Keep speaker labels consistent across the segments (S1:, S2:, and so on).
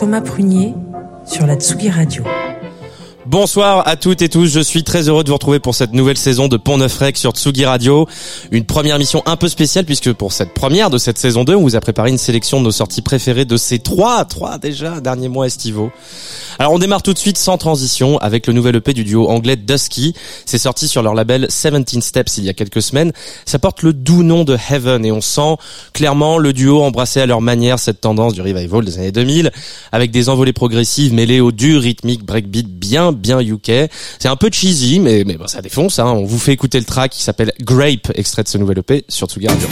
S1: Thomas Prunier sur la Tsugi Radio.
S2: Bonsoir à toutes et tous, je suis très heureux de vous retrouver pour cette nouvelle saison de Pont Neuf Rec sur Tsugi Radio. Une première mission un peu spéciale puisque pour cette première de cette saison 2, on vous a préparé une sélection de nos sorties préférées de ces trois, trois déjà derniers mois estivaux. Alors on démarre tout de suite sans transition avec le nouvel EP du duo anglais Dusky. C'est sorti sur leur label 17 Steps il y a quelques semaines. Ça porte le doux nom de Heaven et on sent clairement le duo embrasser à leur manière cette tendance du revival des années 2000 avec des envolées progressives mêlées au dur rythmique breakbeat bien bien UK. C'est un peu cheesy mais mais bon, ça défonce hein. On vous fait écouter le track qui s'appelle Grape extrait de ce nouvel EP sur Tsugi Radio.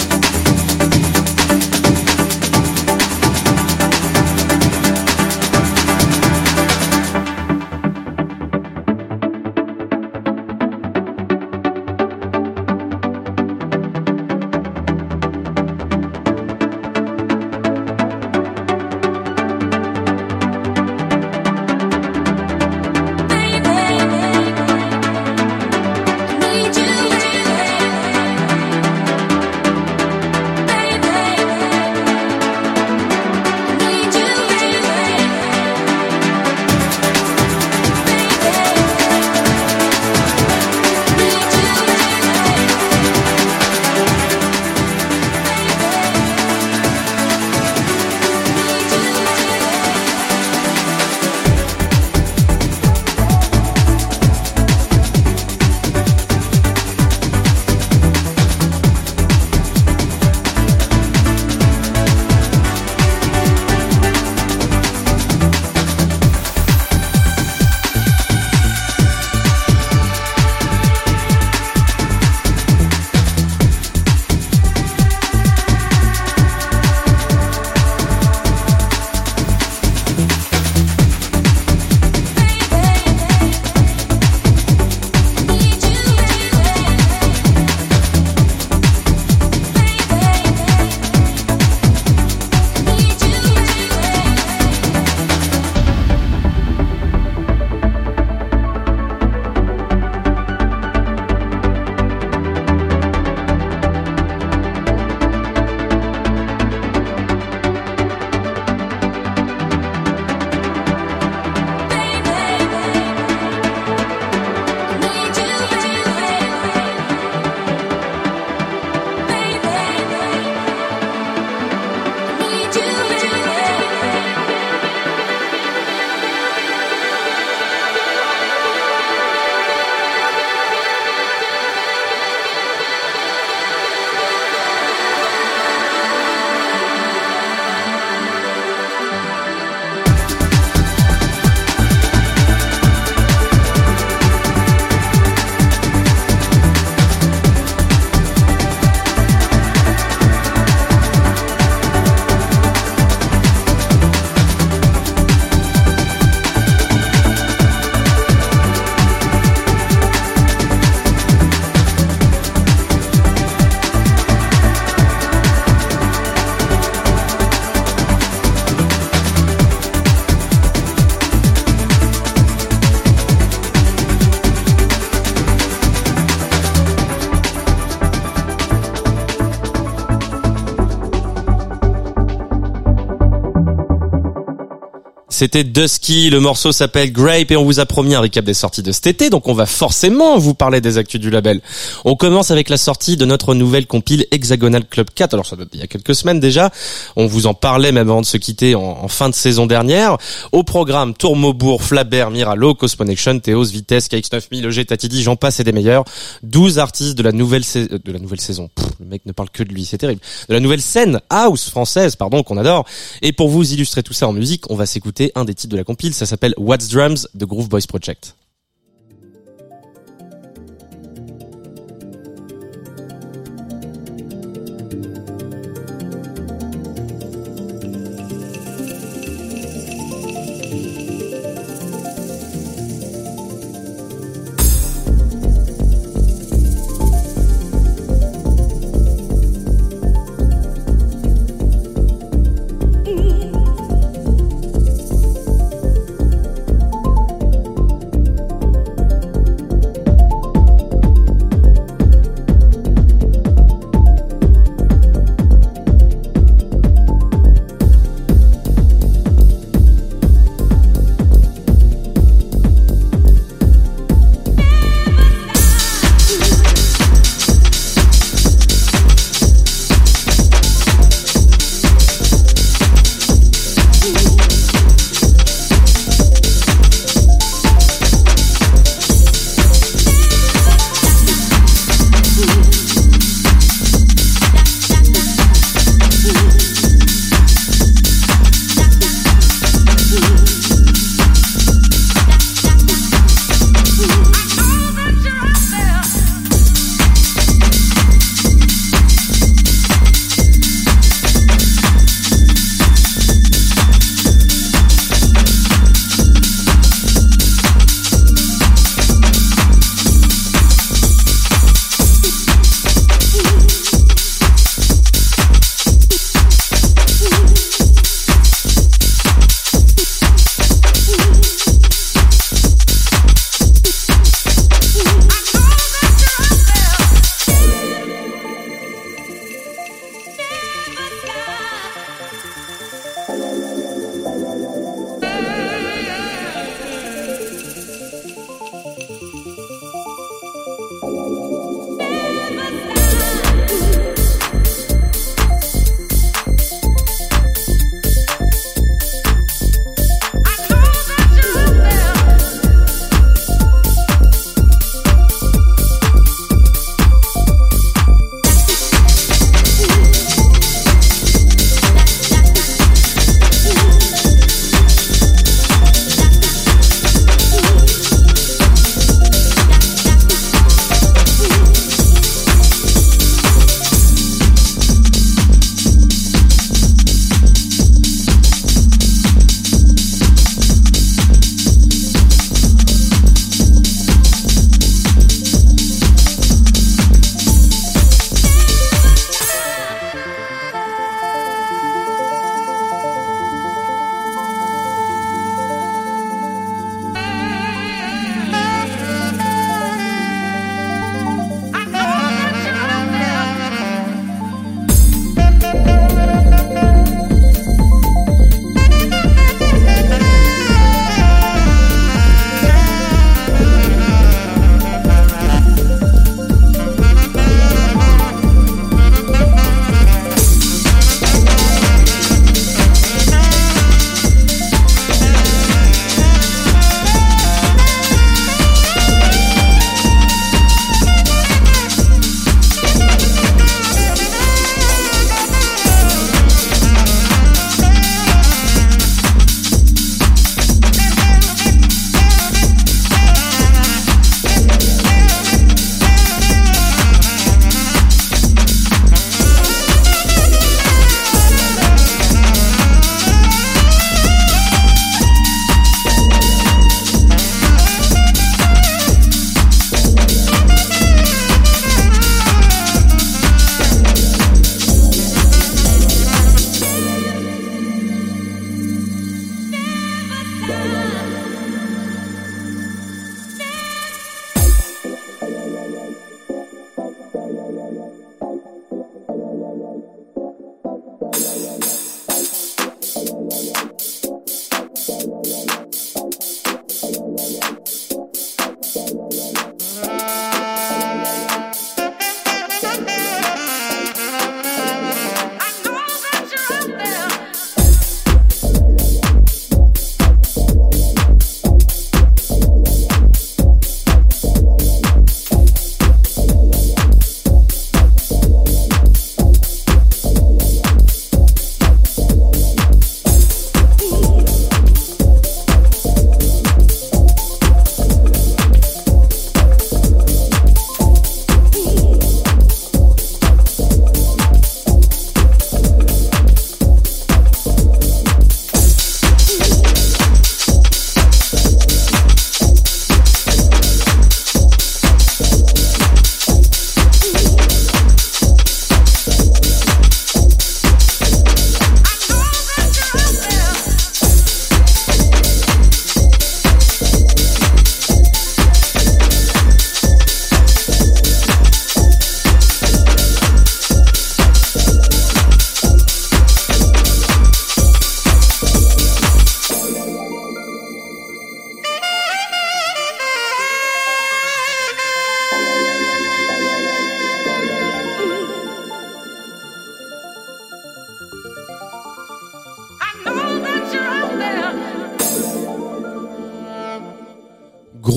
S2: C'était Dusky, le morceau s'appelle Grape et on vous a promis un récap des sorties de cet été, donc on va forcément vous parler des actus du label. On commence avec la sortie de notre nouvelle compile Hexagonal Club 4, alors ça date il y a quelques semaines déjà, on vous en parlait même avant de se quitter en, fin de saison dernière. Au programme, Tourmaubourg, Flabert, Miralo, Cosmonection, Théos, Vitesse, KX9000, EG, Tatidi, j'en passe et des meilleurs. 12 artistes de la nouvelle, de la nouvelle saison. le mec ne parle que de lui, c'est terrible. De la nouvelle scène house française, pardon, qu'on adore. Et pour vous illustrer tout ça en musique, on va s'écouter un des titres de la compile. Ça s'appelle What's Drums de Groove Boys Project.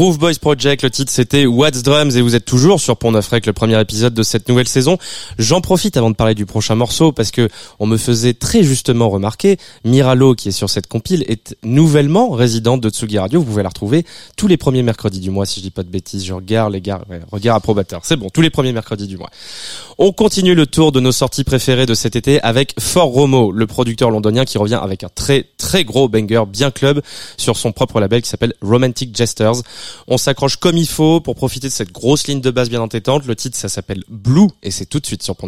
S2: Groove Boys Project, le titre c'était What's Drums et vous êtes toujours sur Pont Neuf le premier épisode de cette nouvelle saison. J'en profite avant de parler du prochain morceau parce que on me faisait très justement remarquer, Miralo qui est sur cette compile est nouvellement résidente de Tsugi Radio. Vous pouvez la retrouver tous les premiers mercredis du mois si je dis pas de bêtises. Je regarde les gars, ouais, regard approbateur. C'est bon, tous les premiers mercredis du mois. On continue le tour de nos sorties préférées de cet été avec For Romo, le producteur londonien qui revient avec un très très gros banger bien club sur son propre label qui s'appelle Romantic Jesters. On s'accroche comme il faut pour profiter de cette grosse ligne de basse bien entêtante. Le titre, ça s'appelle Blue et c'est tout de suite sur Pont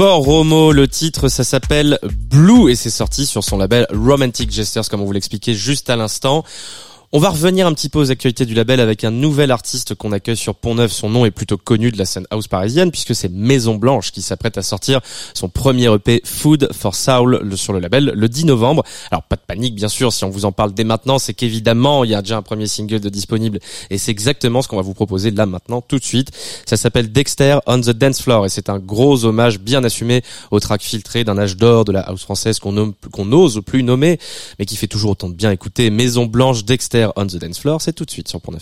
S2: Fort Romo, le titre ça s'appelle Blue et c'est sorti sur son label Romantic Gestures comme on vous l'expliquait juste à l'instant. On va revenir un petit peu aux actualités du label avec un nouvel artiste qu'on accueille sur Pont-Neuf. Son nom est plutôt connu de la scène house parisienne puisque c'est Maison Blanche qui s'apprête à sortir son premier EP Food for Soul sur le label le 10 novembre. Alors pas de panique bien sûr si on vous en parle dès maintenant, c'est qu'évidemment il y a déjà un premier single disponible et c'est exactement ce qu'on va vous proposer là maintenant tout de suite. Ça s'appelle Dexter on the Dance Floor et c'est un gros hommage bien assumé au track filtré d'un âge d'or de la house française qu'on qu'on n'ose plus nommer mais qui fait toujours autant de bien écouter. Maison Blanche Dexter on the Dance Floor, c'est tout de suite sur Pont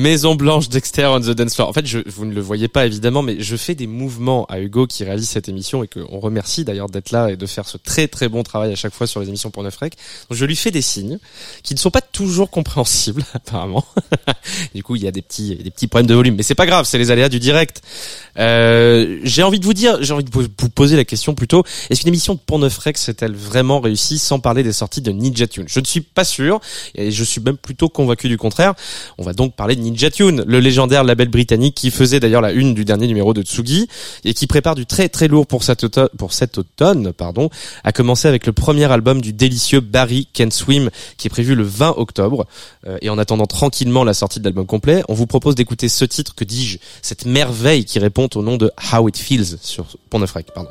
S2: Maison Blanche, Dexter on the Dance Floor. En fait, je, vous ne le voyez pas évidemment, mais je fais des mouvements à Hugo qui réalise cette émission et qu'on remercie d'ailleurs d'être là et de faire ce très très bon travail à chaque fois sur les émissions pour Neuf Rec. Donc je lui fais des signes qui ne sont pas toujours compréhensibles apparemment. du coup, il y a des petits des petits problèmes de volume, mais c'est pas grave, c'est les aléas du direct. Euh, j'ai envie de vous dire, j'ai envie de vous poser la question plutôt, est-ce qu'une émission de Pont Neuf Rec s'est-elle vraiment réussie sans parler des sorties de Ninja Tune? Je ne suis pas sûr et je suis même plutôt convaincu du contraire. On va donc parler de Ninja Tune, le légendaire label britannique qui faisait d'ailleurs la une du dernier numéro de Tsugi et qui prépare du très très lourd pour cet automne, pour cet automne pardon, à commencer avec le premier album du délicieux Barry Can Swim qui est prévu le 20 octobre. Euh, et en attendant tranquillement la sortie de l'album complet, on vous propose d'écouter ce titre, que dis-je, cette merveille qui répond au nom de How It Feels sur Pont Neuf Pardon.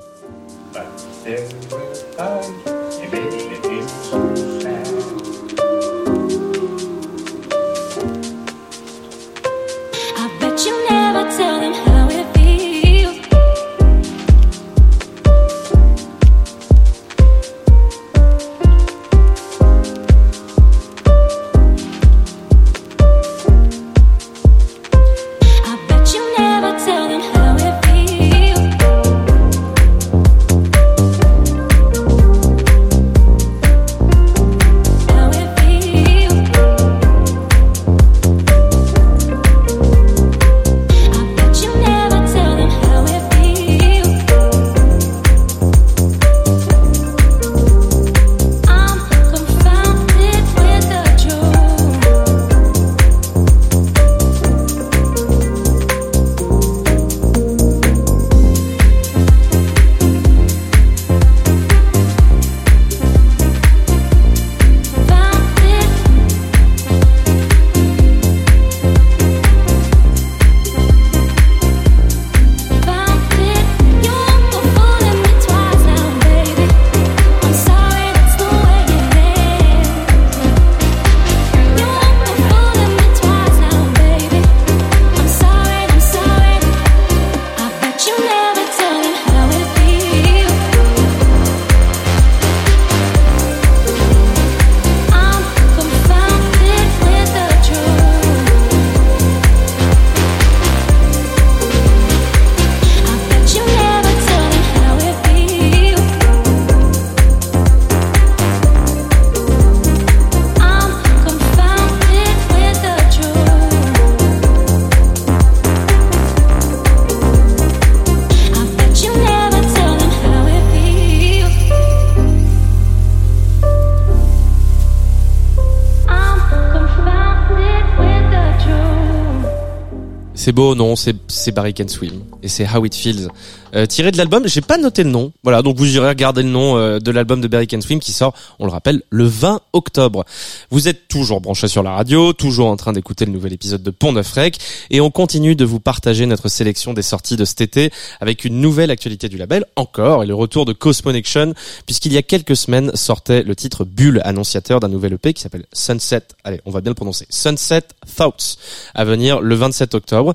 S2: C'est beau, non, c'est Barry Can Swim et c'est How It Feels. Euh, tiré de l'album, j'ai pas noté le nom. Voilà, donc vous irez regarder le nom euh, de l'album de Barry Can Swim qui sort, on le rappelle, le 20 octobre. Vous êtes toujours branchés sur la radio, toujours en train d'écouter le nouvel épisode de Pont Neuf Rec et on continue de vous partager notre sélection des sorties de cet été avec une nouvelle actualité du label encore et le retour de Cosmonection puisqu'il y a quelques semaines sortait le titre Bulle annonciateur d'un nouvel EP qui s'appelle Sunset. Allez, on va bien le prononcer. Sunset Thoughts à venir le 27 octobre.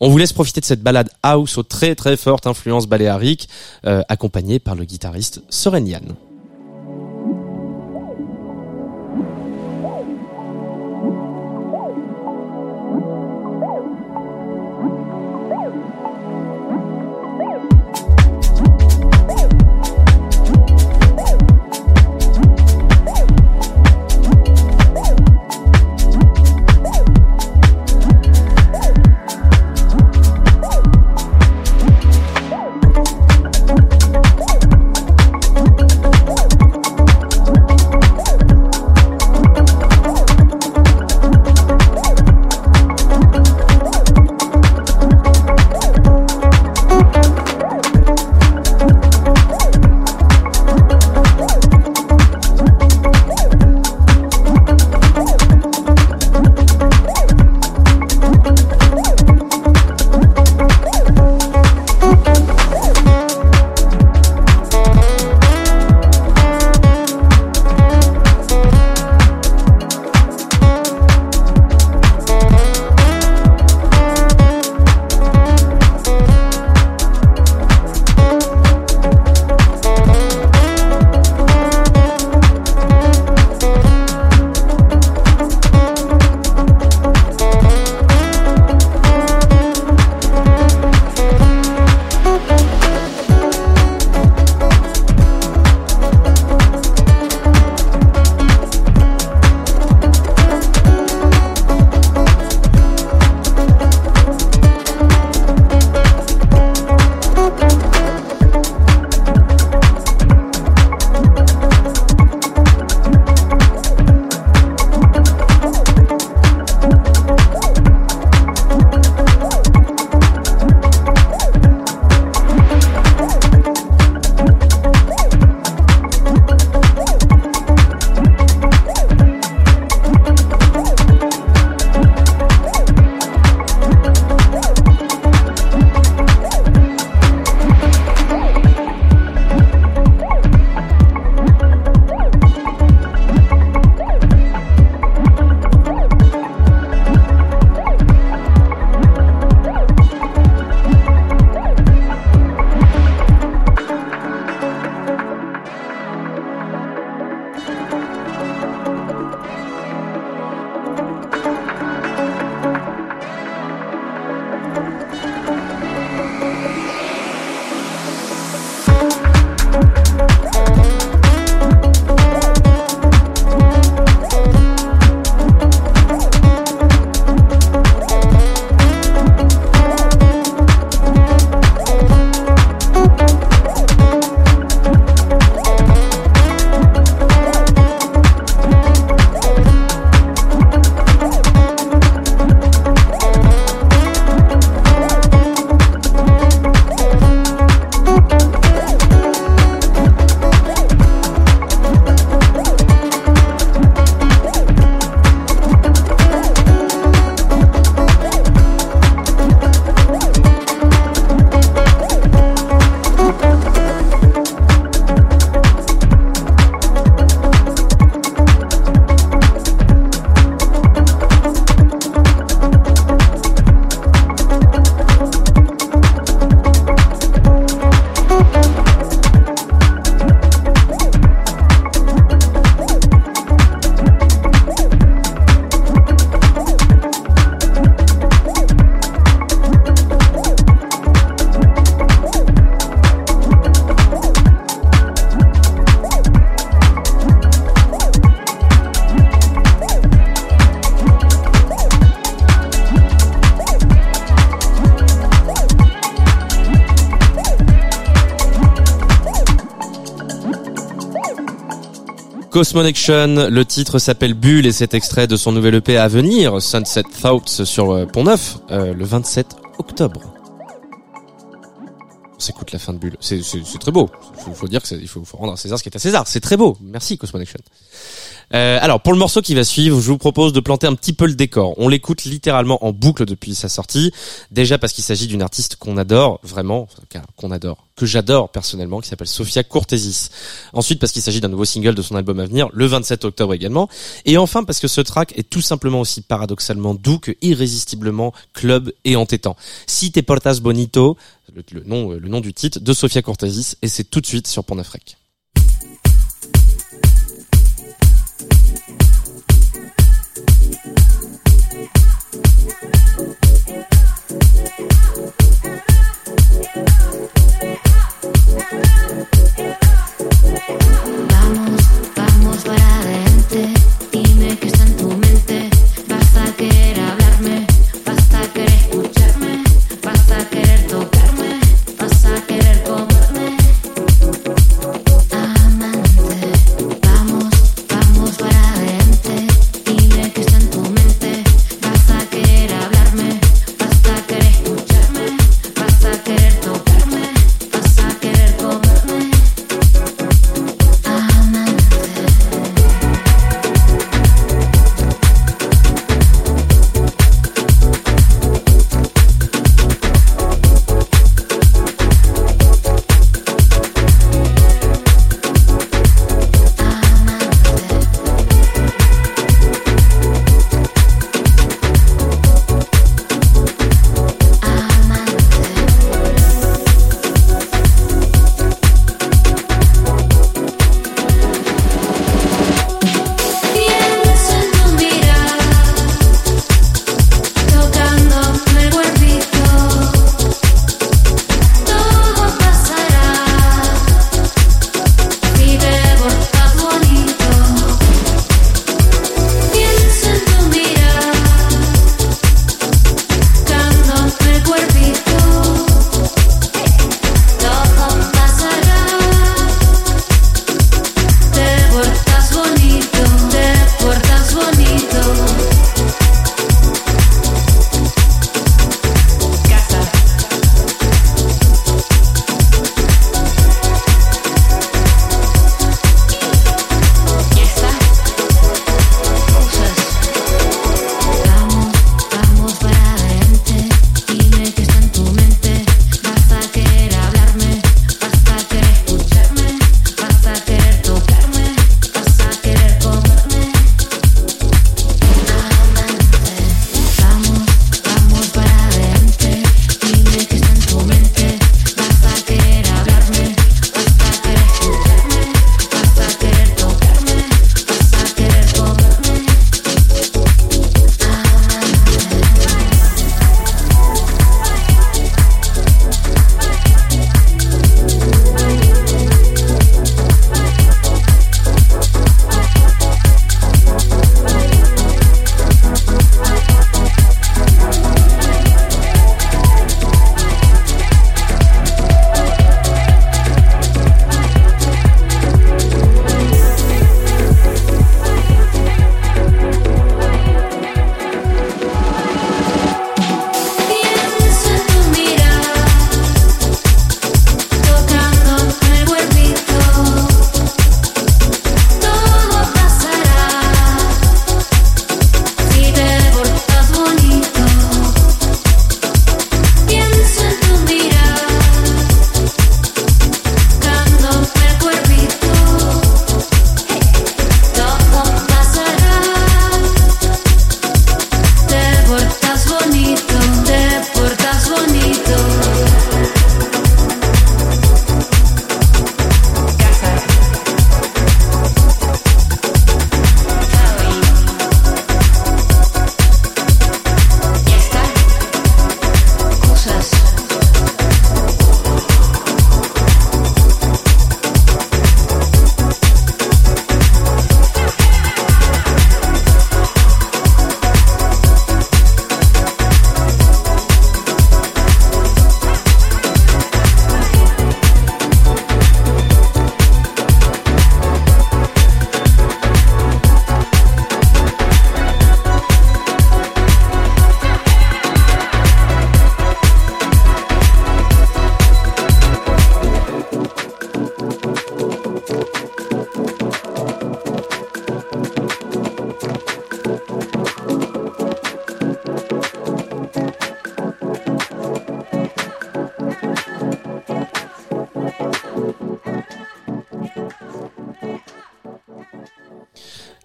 S2: On vous laisse profiter de cette balade house aux très très forte influence baléarique, euh, accompagnée par le guitariste Soren. Cosmonection, le titre s'appelle Bulle et c'est extrait de son nouvel EP à venir, Sunset Thoughts sur euh, Pont Neuf, euh, le 27 octobre. On s'écoute la fin de Bulle. C'est très beau. Il faut, dire que il faut, faut, rendre à César ce qui est à César. C'est très beau. Merci Cosmonection. Euh, alors pour le morceau qui va suivre, je vous propose de planter un petit peu le décor. On l'écoute littéralement en boucle depuis sa sortie. Déjà parce qu'il s'agit d'une artiste qu'on adore vraiment, qu'on adore, que j'adore personnellement, qui s'appelle Sofia Cortesis. Ensuite parce qu'il s'agit d'un nouveau single de son album à venir, le 27 octobre également. Et enfin parce que ce track est tout simplement aussi paradoxalement doux que irrésistiblement club et entêtant. Si te portas bonito, le, nom, le nom du titre de Sofia Cortesis, et c'est tout de suite sur Pont Vamos, vamos para adelante.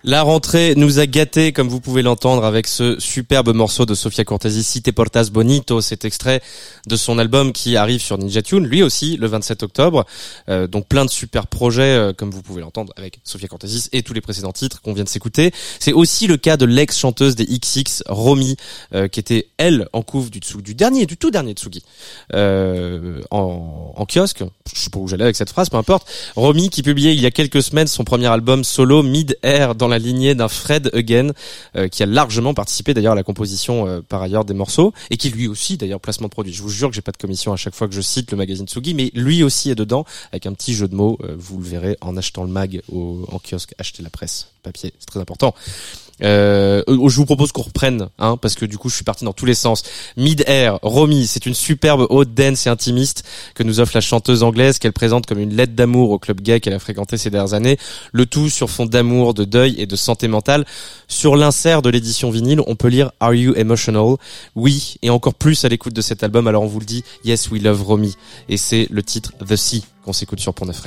S2: La rentrée nous a gâtés, comme vous pouvez l'entendre, avec ce superbe morceau de Sofia Cortesi, Si te portas bonito, cet extrait de son album qui arrive sur Ninja Tune, lui aussi, le 27 octobre. Euh, donc plein de super projets, euh, comme vous pouvez l'entendre, avec Sofia Cortesi et tous les précédents titres qu'on vient de s'écouter. C'est aussi le cas de l'ex-chanteuse des XX, Romy, euh, qui était, elle, en couve du, du dernier, du tout dernier Tsugi, en, en kiosque. Je sais pas où j'allais avec cette phrase, peu importe. Romy, qui publiait il y a quelques semaines son premier album solo, Mid Air, dans la lignée d'un Fred Again, euh, qui a largement participé d'ailleurs à la composition euh, par ailleurs des morceaux, et qui lui aussi d'ailleurs placement produit. Je vous jure que j'ai pas de commission à chaque fois que je cite le magazine Tsugi, mais lui aussi est dedans, un petit jeu de mots, euh, vous le verrez en achetant le mag au, en kiosque, achetez la presse, papier, c'est très important. Euh, je vous propose qu'on reprenne, hein, parce que du coup je suis parti dans tous les sens. Mid Air, Romy, c'est une superbe haute dance et intimiste que nous offre la chanteuse anglaise qu'elle présente comme une lettre d'amour au club gay qu'elle a fréquenté ces dernières années. Le tout sur fond d'amour, de deuil et de santé mentale. Sur l'insert de l'édition vinyle, on peut lire Are You Emotional? Oui, et encore plus à l'écoute de cet album. Alors on vous le dit, Yes We Love Romy, et c'est le titre The Sea qu'on s'écoute sur Pont Neuf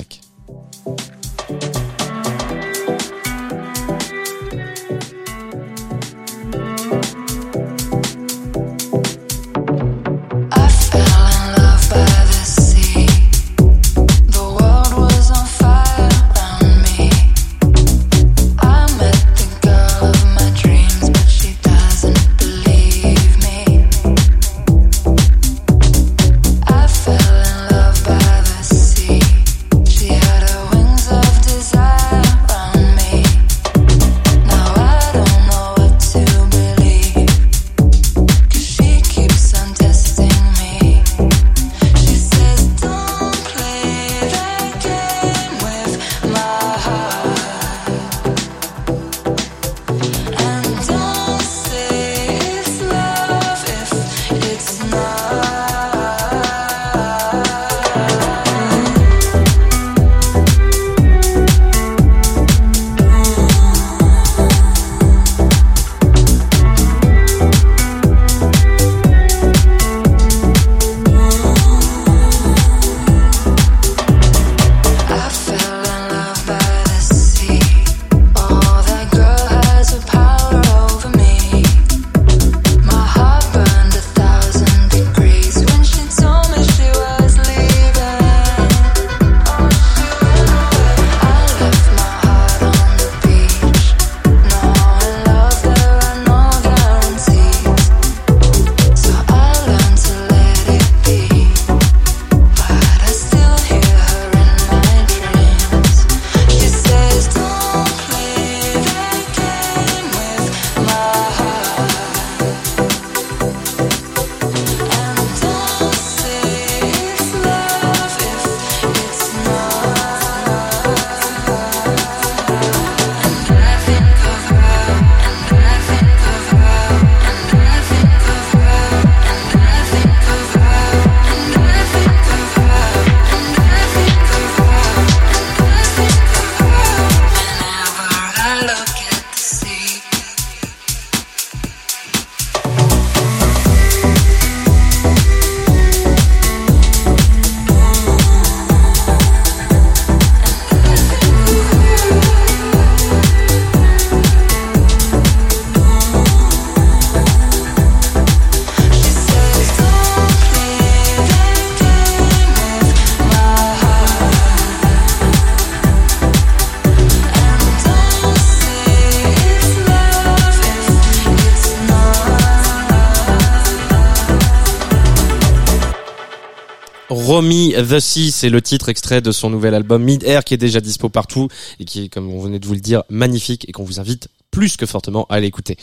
S2: The Sea, c'est le titre extrait de son nouvel album Mid Air qui est déjà dispo partout et qui est, comme on venait de vous le dire, magnifique et qu'on vous invite plus que fortement à l'écouter.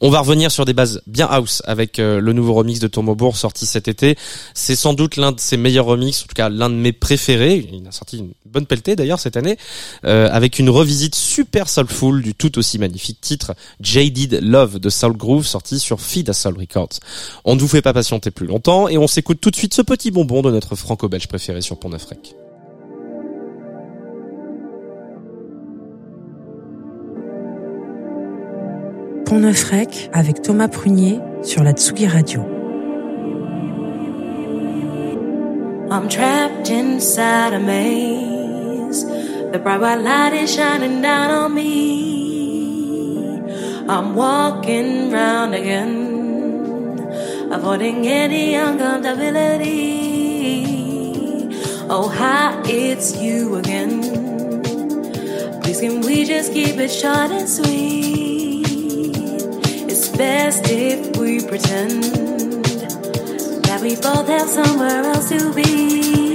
S2: On va revenir sur des bases bien house avec euh, le nouveau remix de Tomobourg sorti cet été. C'est sans doute l'un de ses meilleurs remix, en tout cas l'un de mes préférés. Il a sorti une bonne pelletée d'ailleurs cette année, euh, avec une revisite super soulful du tout aussi magnifique titre Jaded Love de Soul Groove sorti sur Feed a Soul Records. On ne vous fait pas patienter plus longtemps et on s'écoute tout de suite ce petit bonbon de notre franco-belge préféré sur Pont
S1: Avec Thomas Prunier sur la Tsugi Radio.
S3: I'm trapped inside a maze. The bright light is shining down on me. I'm walking round again, avoiding any uncomfortability. Oh, hi, it's you again. Please, can we just keep it short and sweet? Best if we pretend that we both have somewhere else to be.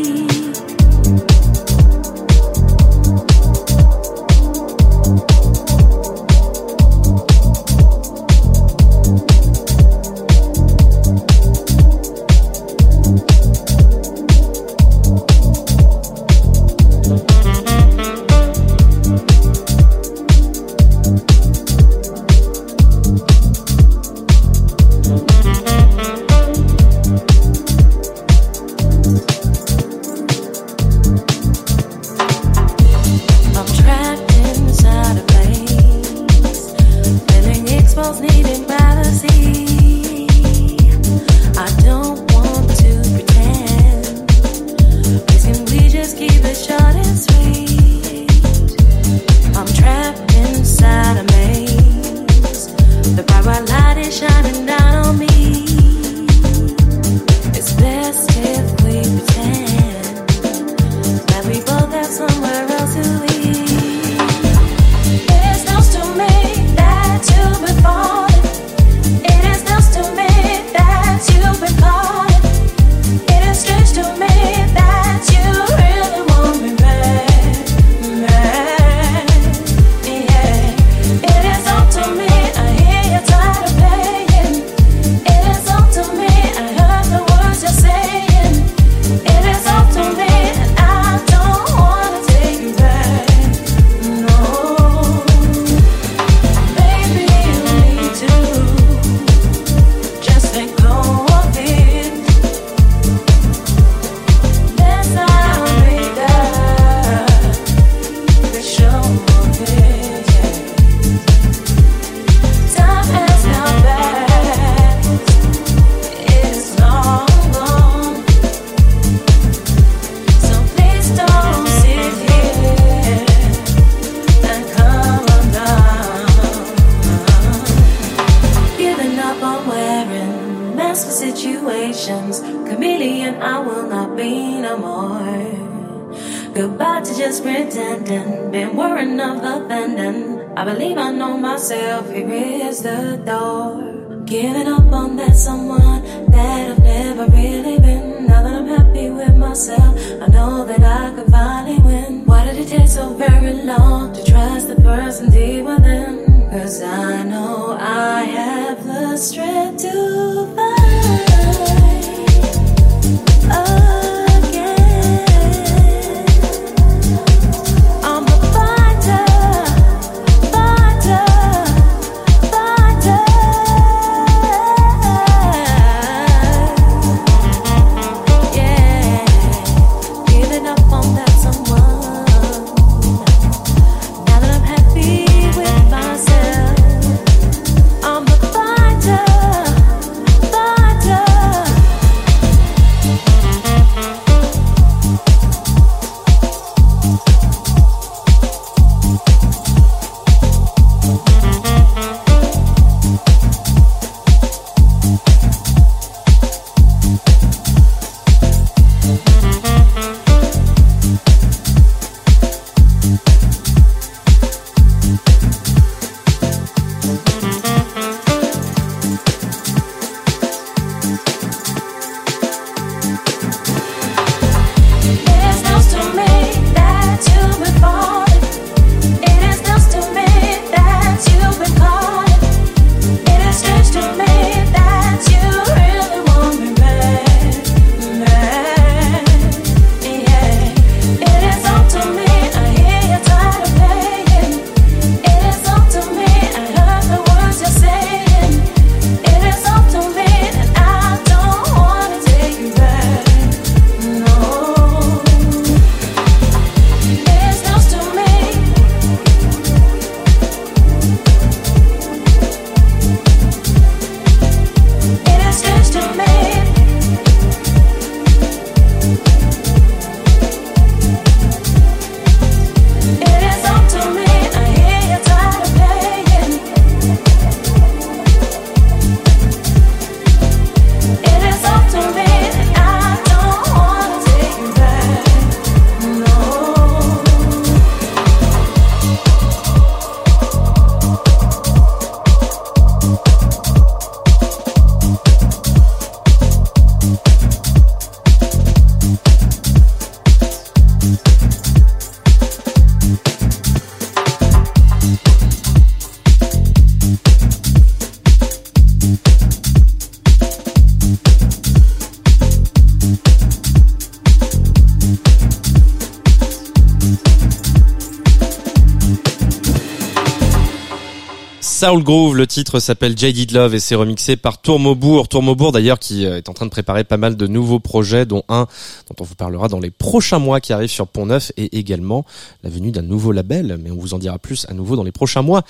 S2: Soul Groove, le titre s'appelle Jaded Love et c'est remixé par Tourmaubourg. Tourmaubourg d'ailleurs qui euh, est en train de préparer pas mal de nouveaux projets dont un dont on vous parlera dans les prochains mois qui arrive sur Pont Neuf et également la venue d'un nouveau label mais on vous en dira plus à nouveau dans les prochains mois.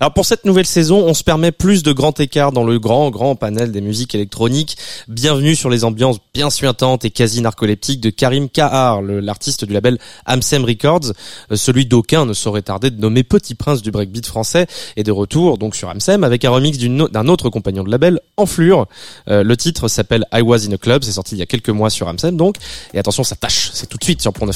S2: Alors pour cette nouvelle saison, on se permet plus de grands écarts dans le grand grand panel des musiques électroniques. Bienvenue sur les ambiances bien suintantes et quasi narcoleptiques de Karim Kahar, l'artiste du label Amsem Records, euh, celui d'aucun ne saurait tarder de nommer Petit Prince du breakbeat français et de retour donc sur Amsem avec un remix d'un autre compagnon de label, Enflure. Euh, le titre s'appelle I Was in a Club, c'est sorti il y a quelques mois sur Amsem donc. Et attention, ça tâche, c'est tout de suite sur Pont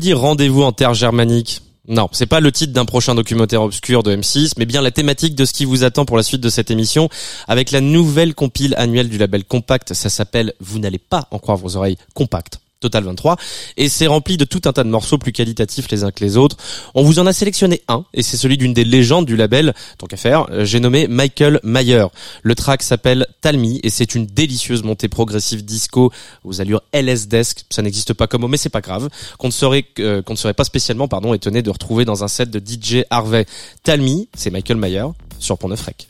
S2: vous rendez-vous en terre germanique, Non, c'est pas le titre d'un prochain documentaire obscur de M6, mais bien la thématique de ce qui vous attend pour la suite de cette émission, avec la nouvelle compile annuelle du label Compact. Ça s'appelle Vous n'allez pas en croire vos oreilles, Compact. Total 23 et c'est rempli de tout un tas de morceaux plus qualitatifs les uns que les autres. On vous en a sélectionné un et c'est celui d'une des légendes du label. Tant qu'à faire, euh, j'ai nommé Michael Mayer. Le track s'appelle Talmi et c'est une délicieuse montée progressive disco aux allures LS Desk. Ça n'existe pas comme mot mais c'est pas grave. Qu'on ne serait euh, qu'on ne serait pas spécialement pardon étonné de retrouver dans un set de DJ Harvey. Talmi, c'est Michael Mayer sur Pont Neuf Rec.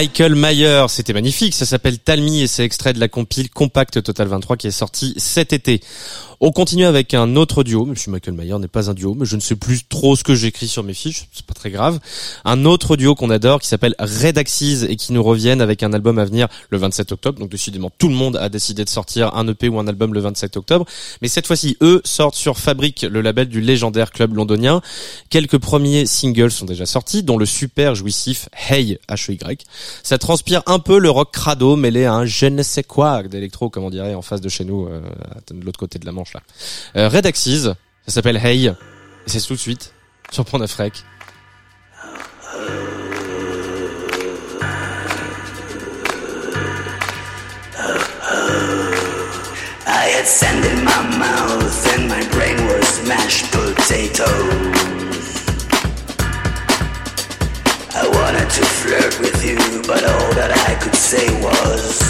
S2: Michael Mayer, c'était magnifique, ça s'appelle Talmi et c'est extrait de la compile Compact Total 23 qui est sorti cet été. On continue avec un autre duo. Monsieur Michael Mayer n'est pas un duo, mais je ne sais plus trop ce que j'écris sur mes fiches. C'est pas très grave. Un autre duo qu'on adore qui s'appelle Redaxis et qui nous reviennent avec un album à venir le 27 octobre. Donc décidément, tout le monde a décidé de sortir un EP ou un album le 27 octobre. Mais cette fois-ci, eux sortent sur Fabric, le label du légendaire club londonien. Quelques premiers singles sont déjà sortis, dont le super jouissif Hey H-E-Y. Ça transpire un peu le rock crado mêlé à un je ne sais quoi d'électro, comme on dirait en face de chez nous, euh, de l'autre côté de la Manche là. Euh, Red Axis, ça s'appelle Hey, et c'est tout de suite sur Point Neuf Rec.
S4: I had sand in my mouth and my brain was mashed potatoes. I wanted to flirt with you, but all that I could say was.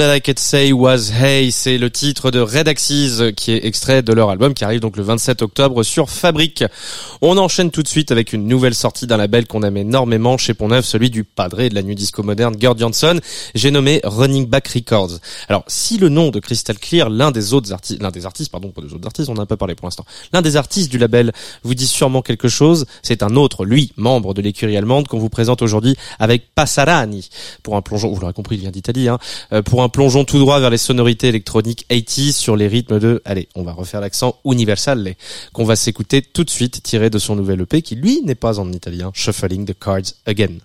S4: All I Could Say Was Hey,
S2: c'est le titre de Red Axis qui est extrait de leur album qui arrive donc le 27 octobre sur Fabric. On enchaîne tout de suite avec une nouvelle sortie d'un label qu'on aime énormément chez Pont-Neuf, celui du padré de la new disco moderne Gerd Jansson. J'ai nommé Running Back Records. Alors, si le nom de Crystal Clear, l'un des autres artistes, l'un des artistes, pardon, pas des autres artistes, on en a pas parlé pour l'instant, l'un des artistes du label vous dit sûrement quelque chose, c'est un autre, lui, membre de l'écurie allemande qu'on vous présente aujourd'hui avec Passarani. Pour un plongeon, vous l'aurez compris, il vient d'Italie, hein, euh, pour plongeon tout droit vers les sonorités électroniques 80 sur les rythmes de, allez, on va refaire l'accent universal, qu'on va s'écouter tout de suite, tiré de son nouvel EP qui lui n'est pas en italien, Shuffling the Cards Again.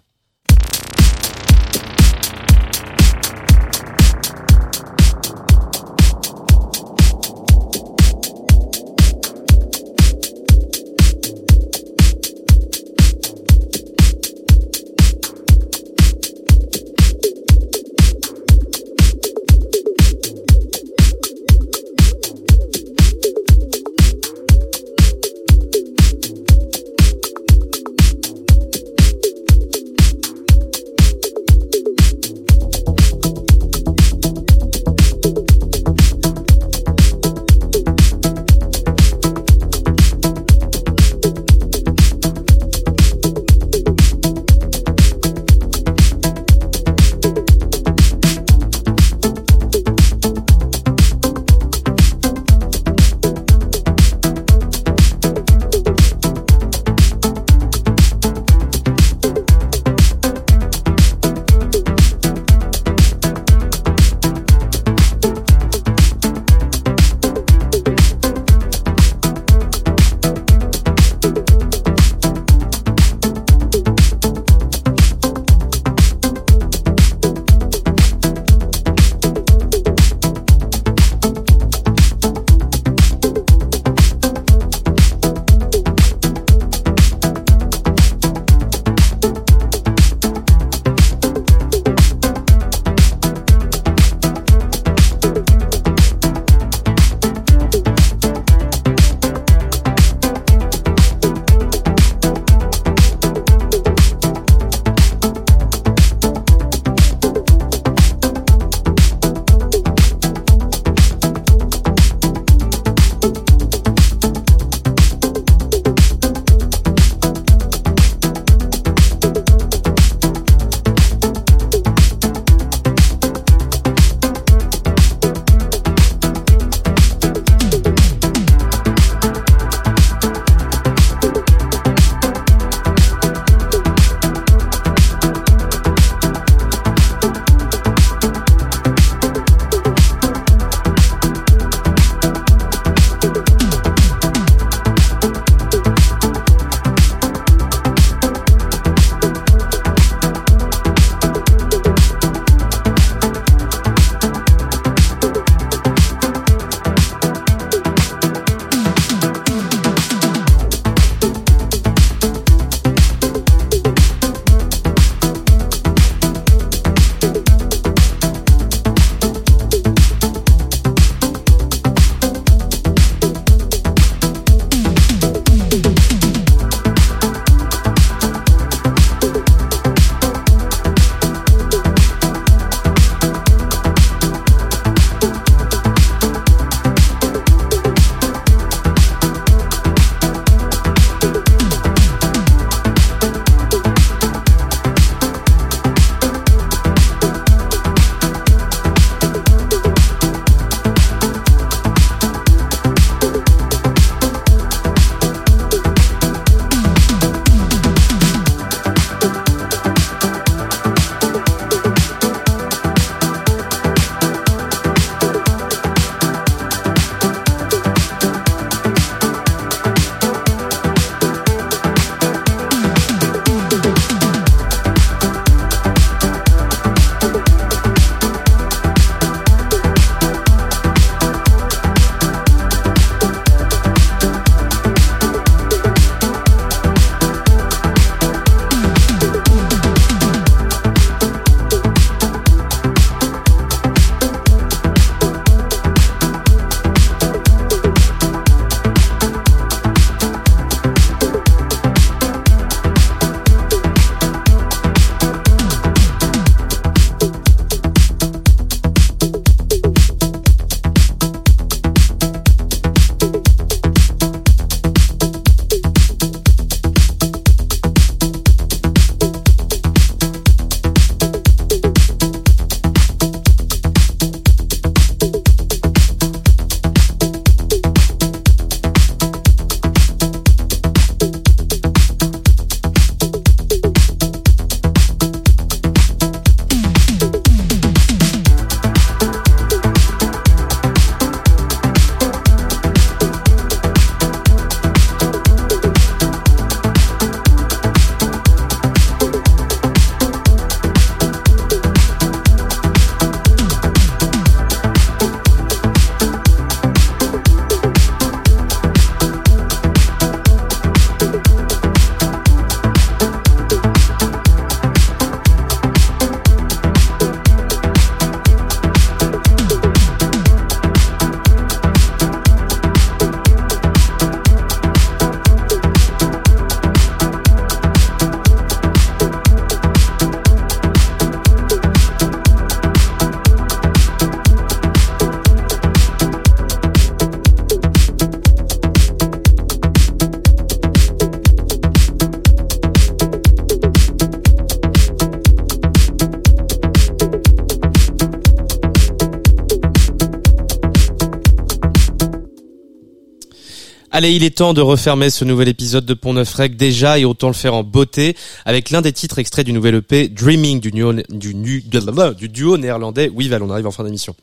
S2: Allez, il est temps de refermer ce nouvel épisode de Pont Neuf Rec déjà et autant le faire en beauté avec l'un des titres extraits du nouvel EP Dreaming du, duo, du, du duo néerlandais Weeval. On arrive en fin d'émission.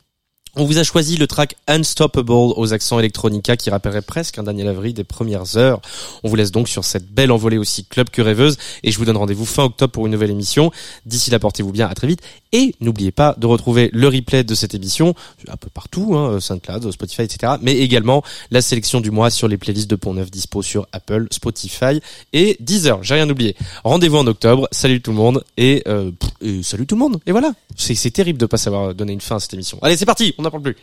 S2: On vous a choisi le track Unstoppable aux accents electronica qui rappellerait presque un Daniel Avery des premières heures. On vous laisse donc sur cette belle envolée aussi club que rêveuse et je vous donne rendez-vous fin octobre pour une nouvelle émission. D'ici là, portez-vous bien, à très vite et n'oubliez pas de retrouver le replay de cette émission un peu partout, hein, SoundCloud, Spotify, etc. Mais également la sélection du mois sur les playlists de Pont Neuf dispo sur Apple, Spotify et Deezer. J'ai rien oublié. Rendez-vous en octobre. Salut tout le monde et, euh, salut tout le monde. Et voilà. C'est terrible de pas savoir donner une fin à cette émission. Allez, c'est parti. On n'en parle plus.